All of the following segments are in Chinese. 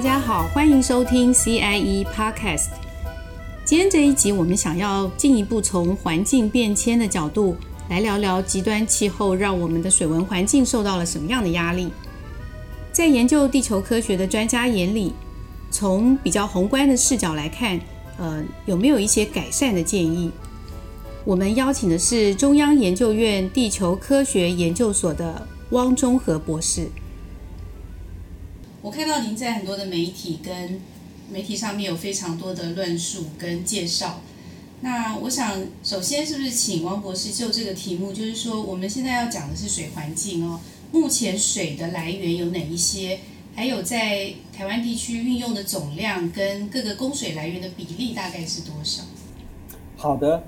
大家好，欢迎收听 CIE Podcast。今天这一集，我们想要进一步从环境变迁的角度来聊聊极端气候让我们的水文环境受到了什么样的压力。在研究地球科学的专家眼里，从比较宏观的视角来看，呃，有没有一些改善的建议？我们邀请的是中央研究院地球科学研究所的汪中和博士。我看到您在很多的媒体跟媒体上面有非常多的论述跟介绍。那我想，首先是不是请王博士就这个题目，就是说我们现在要讲的是水环境哦，目前水的来源有哪一些？还有在台湾地区运用的总量跟各个供水来源的比例大概是多少？好的，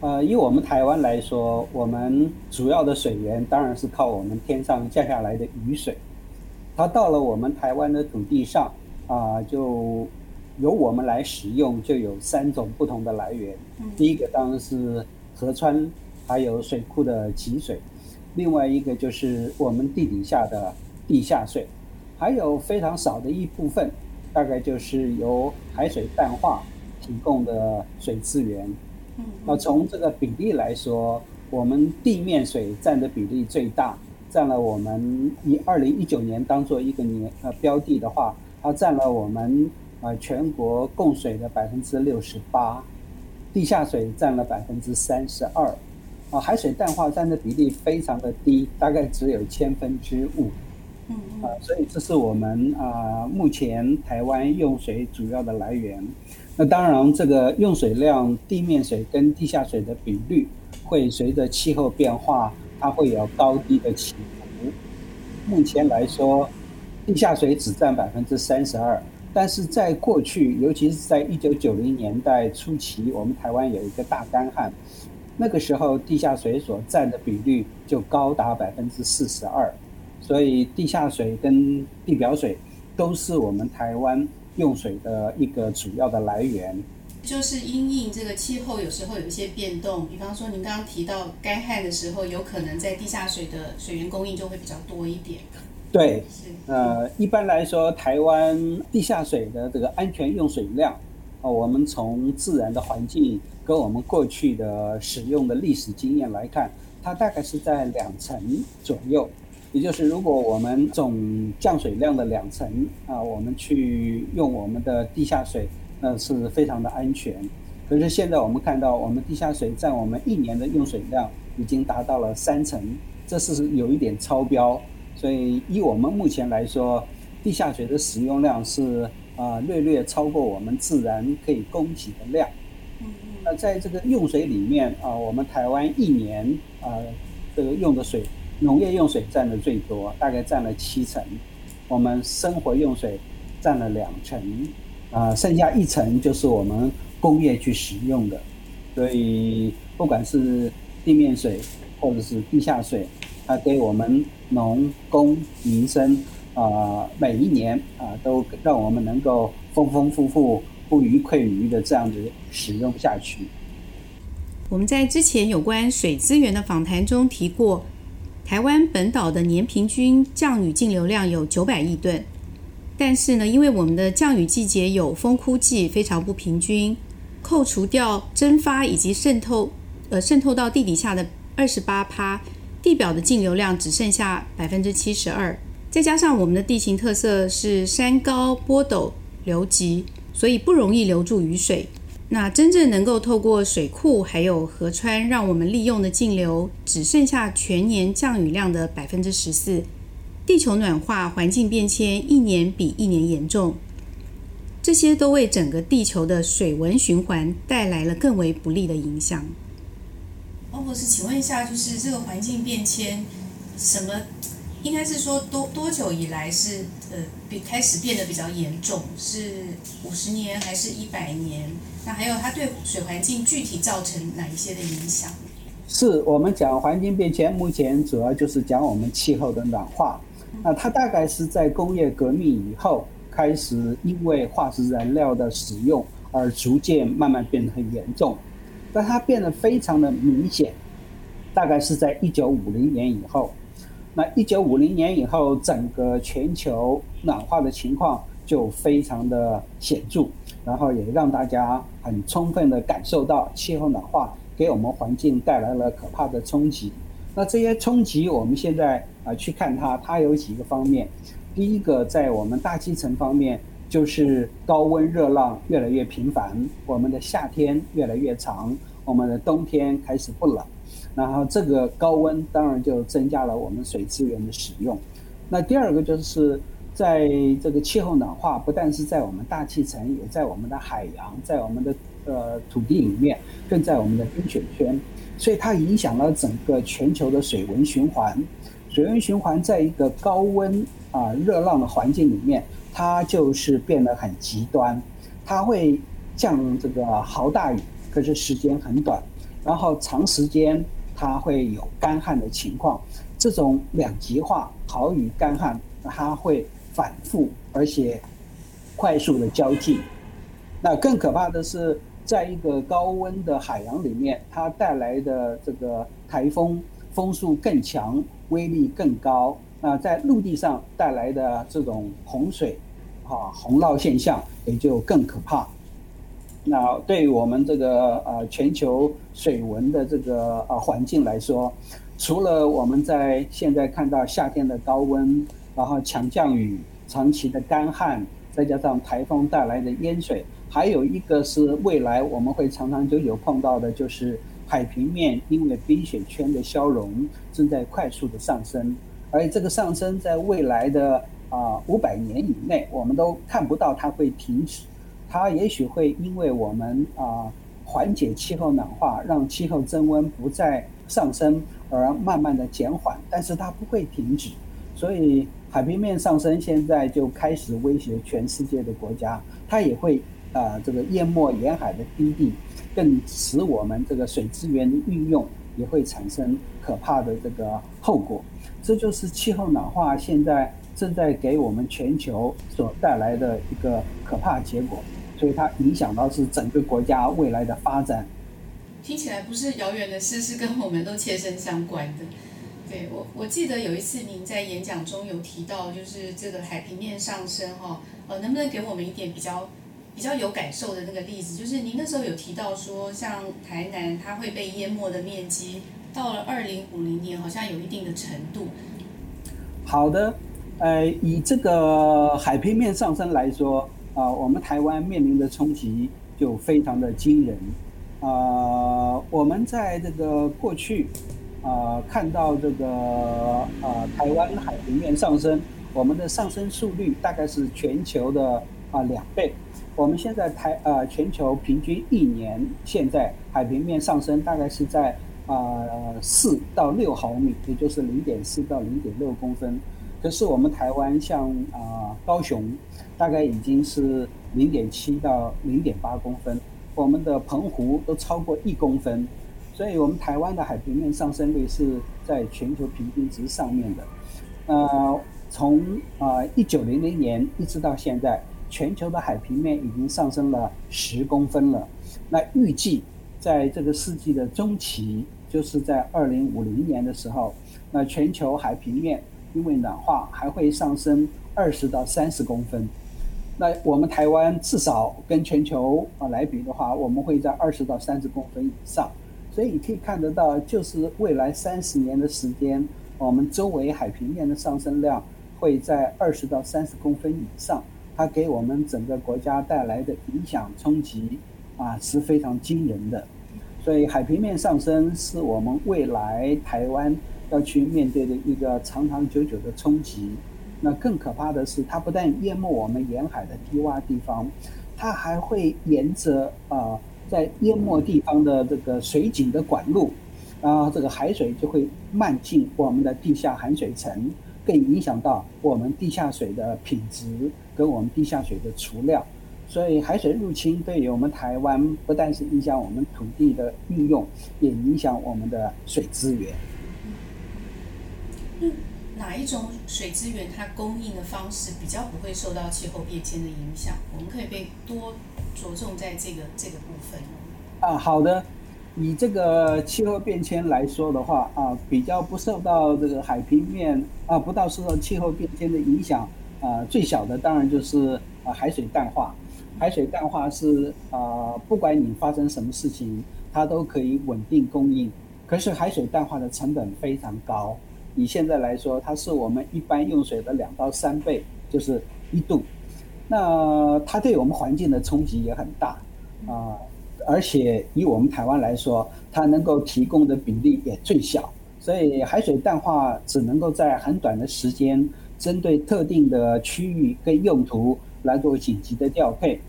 呃，以我们台湾来说，我们主要的水源当然是靠我们天上降下来的雨水。它到了我们台湾的土地上啊、呃，就由我们来使用，就有三种不同的来源。第一个当然是河川，还有水库的集水；另外一个就是我们地底下的地下水，还有非常少的一部分，大概就是由海水淡化提供的水资源。那从这个比例来说，我们地面水占的比例最大。占了我们以二零一九年当做一个年呃标的的话，它占了我们呃全国供水的百分之六十八，地下水占了百分之三十二，啊海水淡化占的比例非常的低，大概只有千分之五，嗯啊，所以这是我们啊目前台湾用水主要的来源。那当然，这个用水量，地面水跟地下水的比率会随着气候变化。它会有高低的起伏。目前来说，地下水只占百分之三十二，但是在过去，尤其是在一九九零年代初期，我们台湾有一个大干旱，那个时候地下水所占的比率就高达百分之四十二，所以地下水跟地表水都是我们台湾用水的一个主要的来源。就是因应这个气候，有时候有一些变动。比方说，您刚刚提到干旱的时候，有可能在地下水的水源供应就会比较多一点。对，是呃，一般来说，台湾地下水的这个安全用水量，啊，我们从自然的环境跟我们过去的使用的历史经验来看，它大概是在两成左右。也就是如果我们总降水量的两成啊，我们去用我们的地下水。那是非常的安全，可是现在我们看到，我们地下水占我们一年的用水量已经达到了三成，这是有一点超标。所以以我们目前来说，地下水的使用量是啊、呃、略略超过我们自然可以供给的量。那在这个用水里面啊、呃，我们台湾一年啊、呃、这个用的水，农业用水占的最多，大概占了七成，我们生活用水占了两成。啊，剩下一层就是我们工业去使用的，所以不管是地面水或者是地下水，它给我们农工民生啊，每一年啊都让我们能够丰丰富富、不虞溃于的这样子使用下去。我们在之前有关水资源的访谈中提过，台湾本岛的年平均降雨净流量有九百亿吨。但是呢，因为我们的降雨季节有丰枯季，非常不平均。扣除掉蒸发以及渗透，呃，渗透到地底下的二十八趴，地表的净流量只剩下百分之七十二。再加上我们的地形特色是山高坡陡流急，所以不容易留住雨水。那真正能够透过水库还有河川让我们利用的净流，只剩下全年降雨量的百分之十四。地球暖化、环境变迁一年比一年严重，这些都为整个地球的水文循环带来了更为不利的影响。王博士，请问一下，就是这个环境变迁，什么应该是说多多久以来是呃比开始变得比较严重？是五十年还是一百年？那还有它对水环境具体造成哪一些的影响？是我们讲环境变迁，目前主要就是讲我们气候的暖化。那它大概是在工业革命以后开始，因为化石燃料的使用而逐渐慢慢变得很严重，但它变得非常的明显，大概是在一九五零年以后。那一九五零年以后，整个全球暖化的情况就非常的显著，然后也让大家很充分的感受到气候暖化给我们环境带来了可怕的冲击。那这些冲击，我们现在啊去看它，它有几个方面。第一个，在我们大气层方面，就是高温热浪越来越频繁，我们的夏天越来越长，我们的冬天开始不冷。然后这个高温当然就增加了我们水资源的使用。那第二个就是在这个气候暖化，不但是在我们大气层，也在我们的海洋，在我们的呃土地里面，更在我们的冰雪圈。所以它影响了整个全球的水文循环。水文循环在一个高温啊热浪的环境里面，它就是变得很极端。它会降这个豪大雨，可是时间很短，然后长时间它会有干旱的情况。这种两极化，豪雨干旱，它会反复而且快速的交替。那更可怕的是。在一个高温的海洋里面，它带来的这个台风风速更强，威力更高。那在陆地上带来的这种洪水，啊，洪涝现象也就更可怕。那对于我们这个呃全球水文的这个呃环境来说，除了我们在现在看到夏天的高温，然后强降雨、长期的干旱，再加上台风带来的淹水。还有一个是未来我们会长长久久碰到的，就是海平面因为冰雪圈的消融正在快速的上升，而这个上升在未来的啊五百年以内，我们都看不到它会停止。它也许会因为我们啊缓解气候暖化，让气候增温不再上升而慢慢的减缓，但是它不会停止。所以海平面上升现在就开始威胁全世界的国家，它也会。啊、呃，这个淹没沿海的低地，更使我们这个水资源的运用也会产生可怕的这个后果。这就是气候暖化现在正在给我们全球所带来的一个可怕结果，所以它影响到是整个国家未来的发展。听起来不是遥远的事，是跟我们都切身相关的。对，我我记得有一次您在演讲中有提到，就是这个海平面上升哈，呃，能不能给我们一点比较？比较有感受的那个例子，就是您那时候有提到说，像台南它会被淹没的面积，到了二零五零年好像有一定的程度。好的，呃，以这个海平面上升来说，啊、我们台湾面临的冲击就非常的惊人。啊、我们在这个过去，呃，看到这个啊、呃，台湾海平面上升，我们的上升速率大概是全球的啊、呃、两倍。我们现在台呃全球平均一年现在海平面上升大概是在啊四到六毫米，也就是零点四到零点六公分。可是我们台湾像啊高雄，大概已经是零点七到零点八公分。我们的澎湖都超过一公分，所以我们台湾的海平面上升率是在全球平均值上面的。呃，从啊一九零零年一直到现在。全球的海平面已经上升了十公分了，那预计在这个世纪的中期，就是在二零五零年的时候，那全球海平面因为暖化还会上升二十到三十公分。那我们台湾至少跟全球啊来比的话，我们会在二十到三十公分以上。所以你可以看得到，就是未来三十年的时间，我们周围海平面的上升量会在二十到三十公分以上。它给我们整个国家带来的影响冲击啊是非常惊人的，所以海平面上升是我们未来台湾要去面对的一个长长久久的冲击。那更可怕的是，它不但淹没我们沿海的低洼地方，它还会沿着啊在淹没地方的这个水井的管路，然后这个海水就会漫进我们的地下含水层。更影响到我们地下水的品质跟我们地下水的储量，所以海水入侵对于我们台湾不但是影响我们土地的运用，也影响我们的水资源。哪一种水资源它供应的方式比较不会受到气候变迁的影响？我们可以被多着重在这个这个部分。啊，好的。以这个气候变迁来说的话啊，比较不受到这个海平面啊，不到受到气候变迁的影响啊，最小的当然就是啊海水淡化。海水淡化是啊，不管你发生什么事情，它都可以稳定供应。可是海水淡化的成本非常高，以现在来说，它是我们一般用水的两到三倍，就是一度。那它对我们环境的冲击也很大啊，而且以我们台湾来说，它能够提供的比例也最小，所以海水淡化只能够在很短的时间，针对特定的区域跟用途来做紧急的调配。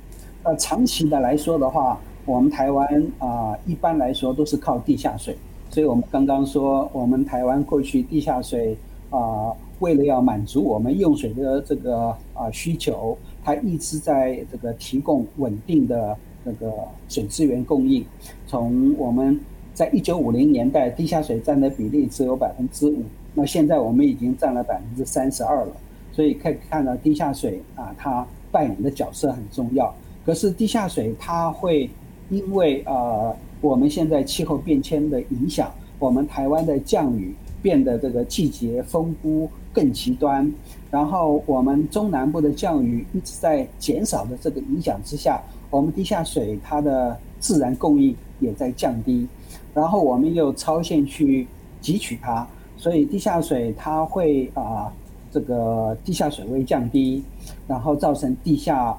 那长期的来说的话，我们台湾啊，一般来说都是靠地下水。所以我们刚刚说，我们台湾过去地下水啊，为了要满足我们用水的这个啊需求，它一直在这个提供稳定的那个水资源供应。从我们在一九五零年代，地下水占的比例只有百分之五，那现在我们已经占了百分之三十二了。所以可以看到地下水啊，它扮演的角色很重要。可是地下水它会因为呃我们现在气候变迁的影响，我们台湾的降雨变得这个季节风估更极端，然后我们中南部的降雨一直在减少的这个影响之下，我们地下水它的自然供应也在降低，然后我们又超限去汲取它，所以地下水它会啊这个地下水位降低，然后造成地下。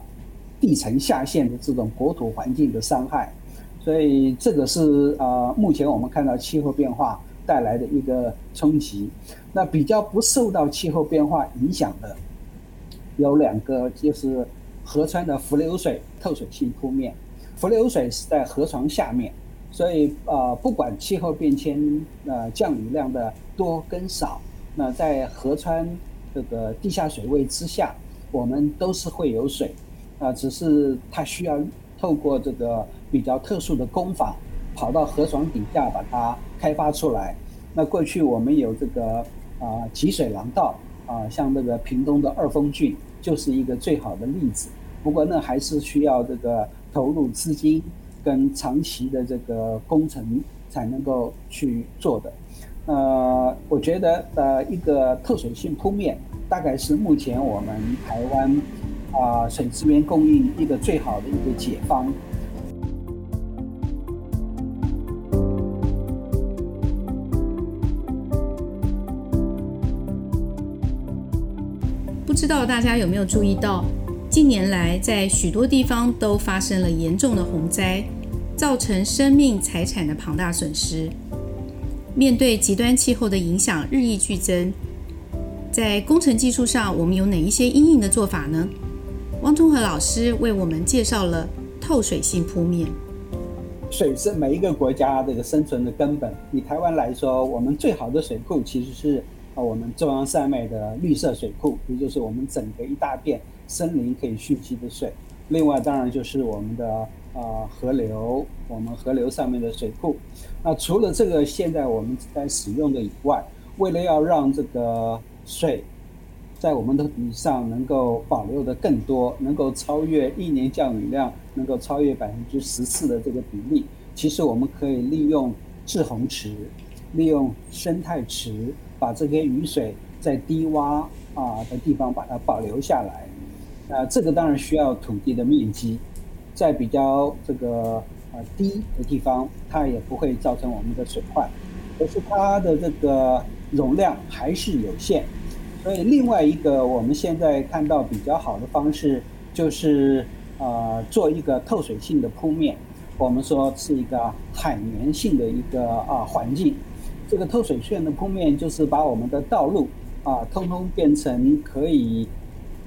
地层下陷的这种国土环境的伤害，所以这个是呃，目前我们看到气候变化带来的一个冲击。那比较不受到气候变化影响的有两个，就是河川的伏流水透水性铺面。伏流水是在河床下面，所以呃，不管气候变迁呃降雨量的多跟少，那在河川这个地下水位之下，我们都是会有水。啊，只是它需要透过这个比较特殊的工法，跑到河床底下把它开发出来。那过去我们有这个啊集水廊道啊，像这个屏东的二峰圳就是一个最好的例子。不过那还是需要这个投入资金跟长期的这个工程才能够去做的。呃，我觉得呃一个透水性铺面大概是目前我们台湾。啊，水资源供应一个最好的一个解方。不知道大家有没有注意到，近年来在许多地方都发生了严重的洪灾，造成生命财产的庞大损失。面对极端气候的影响日益剧增，在工程技术上，我们有哪一些因应的做法呢？汪中和老师为我们介绍了透水性铺面。水是每一个国家这个生存的根本。以台湾来说，我们最好的水库其实是啊，我们中央山脉的绿色水库，也就是我们整个一大片森林可以蓄积的水。另外，当然就是我们的啊河流，我们河流上面的水库。那除了这个现在我们在使用的以外，为了要让这个水。在我们的土地上能够保留的更多，能够超越一年降雨量，能够超越百分之十四的这个比例。其实我们可以利用滞洪池，利用生态池，把这些雨水在低洼啊的地方把它保留下来。啊，这个当然需要土地的面积，在比较这个啊低的地方，它也不会造成我们的水患。可是它的这个容量还是有限。所以，另外一个我们现在看到比较好的方式，就是呃做一个透水性的铺面。我们说是一个海绵性的一个啊环境。这个透水性的铺面就是把我们的道路啊，通通变成可以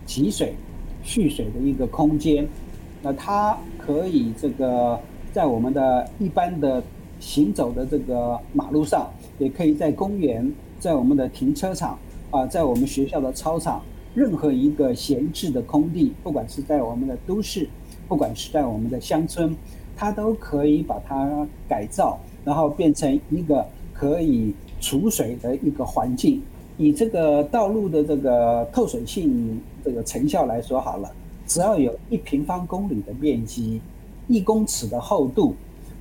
集水、蓄水的一个空间。那它可以这个在我们的一般的行走的这个马路上，也可以在公园，在我们的停车场。啊，在我们学校的操场，任何一个闲置的空地，不管是在我们的都市，不管是在我们的乡村，它都可以把它改造，然后变成一个可以储水的一个环境。以这个道路的这个透水性这个成效来说，好了，只要有一平方公里的面积，一公尺的厚度，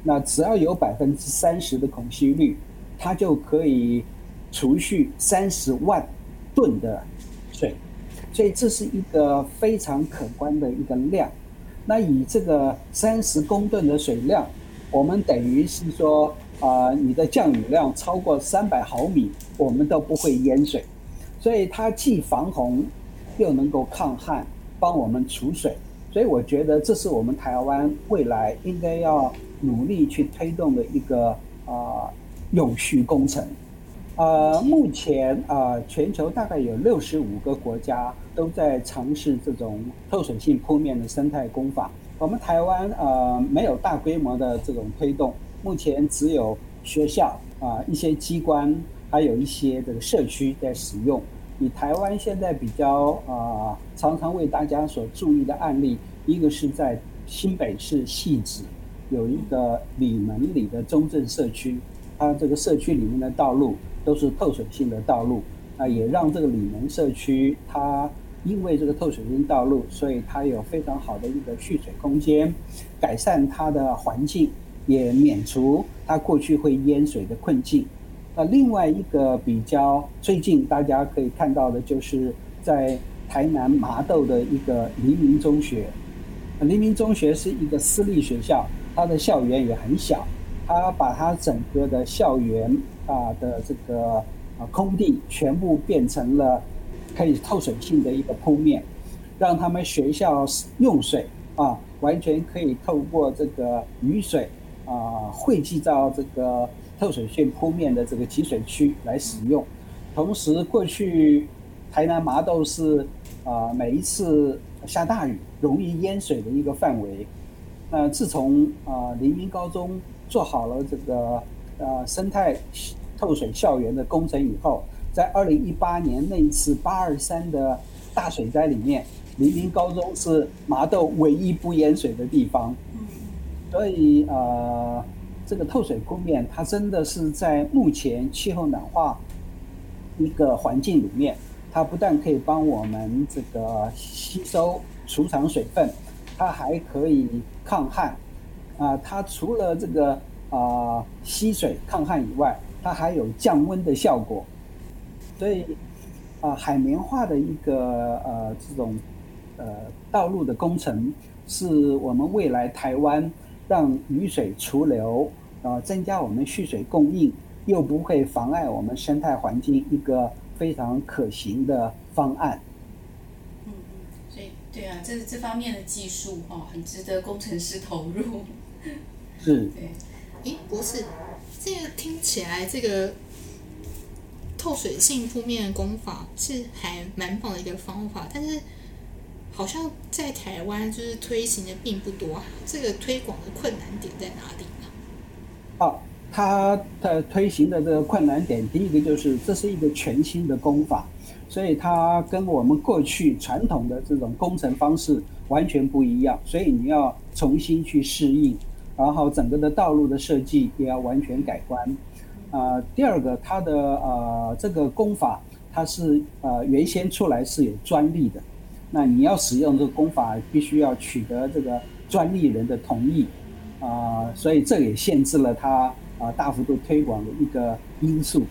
那只要有百分之三十的孔隙率，它就可以储蓄三十万吨的水，所以这是一个非常可观的一个量。那以这个三十公吨的水量，我们等于是说，啊、你的降雨量超过三百毫米，我们都不会淹水。所以它既防洪，又能够抗旱，帮我们储水。所以我觉得这是我们台湾未来应该要努力去推动的一个啊、呃、永续工程。呃，目前啊、呃，全球大概有六十五个国家都在尝试这种透水性铺面的生态工法。我们台湾呃没有大规模的这种推动，目前只有学校啊、一些机关，还有一些这个社区在使用。以台湾现在比较啊、呃、常常为大家所注意的案例，一个是在新北市汐止有一个里门里的中正社区，它这个社区里面的道路。都是透水性的道路，啊，也让这个里门社区，它因为这个透水性道路，所以它有非常好的一个蓄水空间，改善它的环境，也免除它过去会淹水的困境。那另外一个比较最近大家可以看到的，就是在台南麻豆的一个黎明中学，黎明中学是一个私立学校，它的校园也很小，他把他整个的校园。啊的这个啊空地全部变成了可以透水性的一个铺面，让他们学校用水啊完全可以透过这个雨水啊汇集到这个透水性铺面的这个集水区来使用。同时，过去台南麻豆是啊每一次下大雨容易淹水的一个范围。那自从啊黎明高中做好了这个。呃，生态透水校园的工程以后，在二零一八年那一次八二三的大水灾里面，黎明高中是麻豆唯一不淹水的地方。所以呃，这个透水铺面，它真的是在目前气候暖化一个环境里面，它不但可以帮我们这个吸收储藏水分，它还可以抗旱。啊、它除了这个。啊、吸水抗旱以外，它还有降温的效果，所以啊、海绵化的一个呃这种呃道路的工程，是我们未来台湾让雨水除流，呃，增加我们蓄水供应，又不会妨碍我们生态环境一个非常可行的方案。嗯嗯，所以对啊，这这方面的技术哦，很值得工程师投入。是。对。诶，不是，这个听起来这个透水性铺面的功法是还蛮棒的一个方法，但是好像在台湾就是推行的并不多。这个推广的困难点在哪里呢？哦，它的推行的这个困难点，第一个就是这是一个全新的功法，所以它跟我们过去传统的这种工程方式完全不一样，所以你要重新去适应。然后整个的道路的设计也要完全改观，啊、第二个它的呃这个功法它是呃原先出来是有专利的，那你要使用这个功法必须要取得这个专利人的同意，啊、所以这也限制了它啊、大幅度推广的一个因素。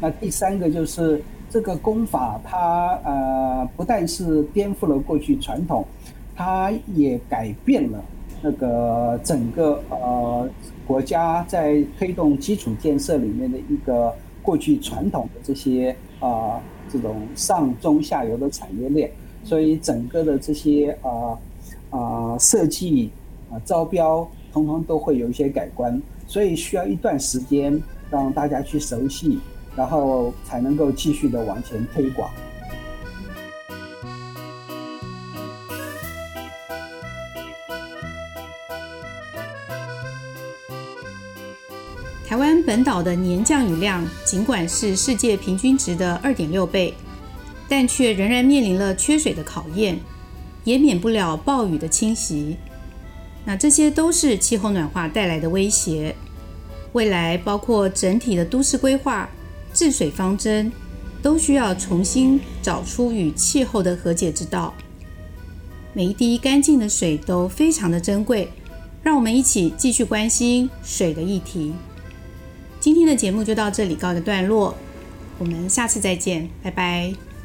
那第三个就是这个功法它呃不但是颠覆了过去传统，它也改变了。那个整个呃国家在推动基础建设里面的一个过去传统的这些啊、这种上中下游的产业链，所以整个的这些啊啊、设计啊招标，通通都会有一些改观，所以需要一段时间让大家去熟悉，然后才能够继续的往前推广。本岛的年降雨量尽管是世界平均值的二点六倍，但却仍然面临了缺水的考验，也免不了暴雨的侵袭。那这些都是气候暖化带来的威胁。未来包括整体的都市规划、治水方针，都需要重新找出与气候的和解之道。每一滴干净的水都非常的珍贵，让我们一起继续关心水的议题。今天的节目就到这里告一个段落，我们下次再见，拜拜。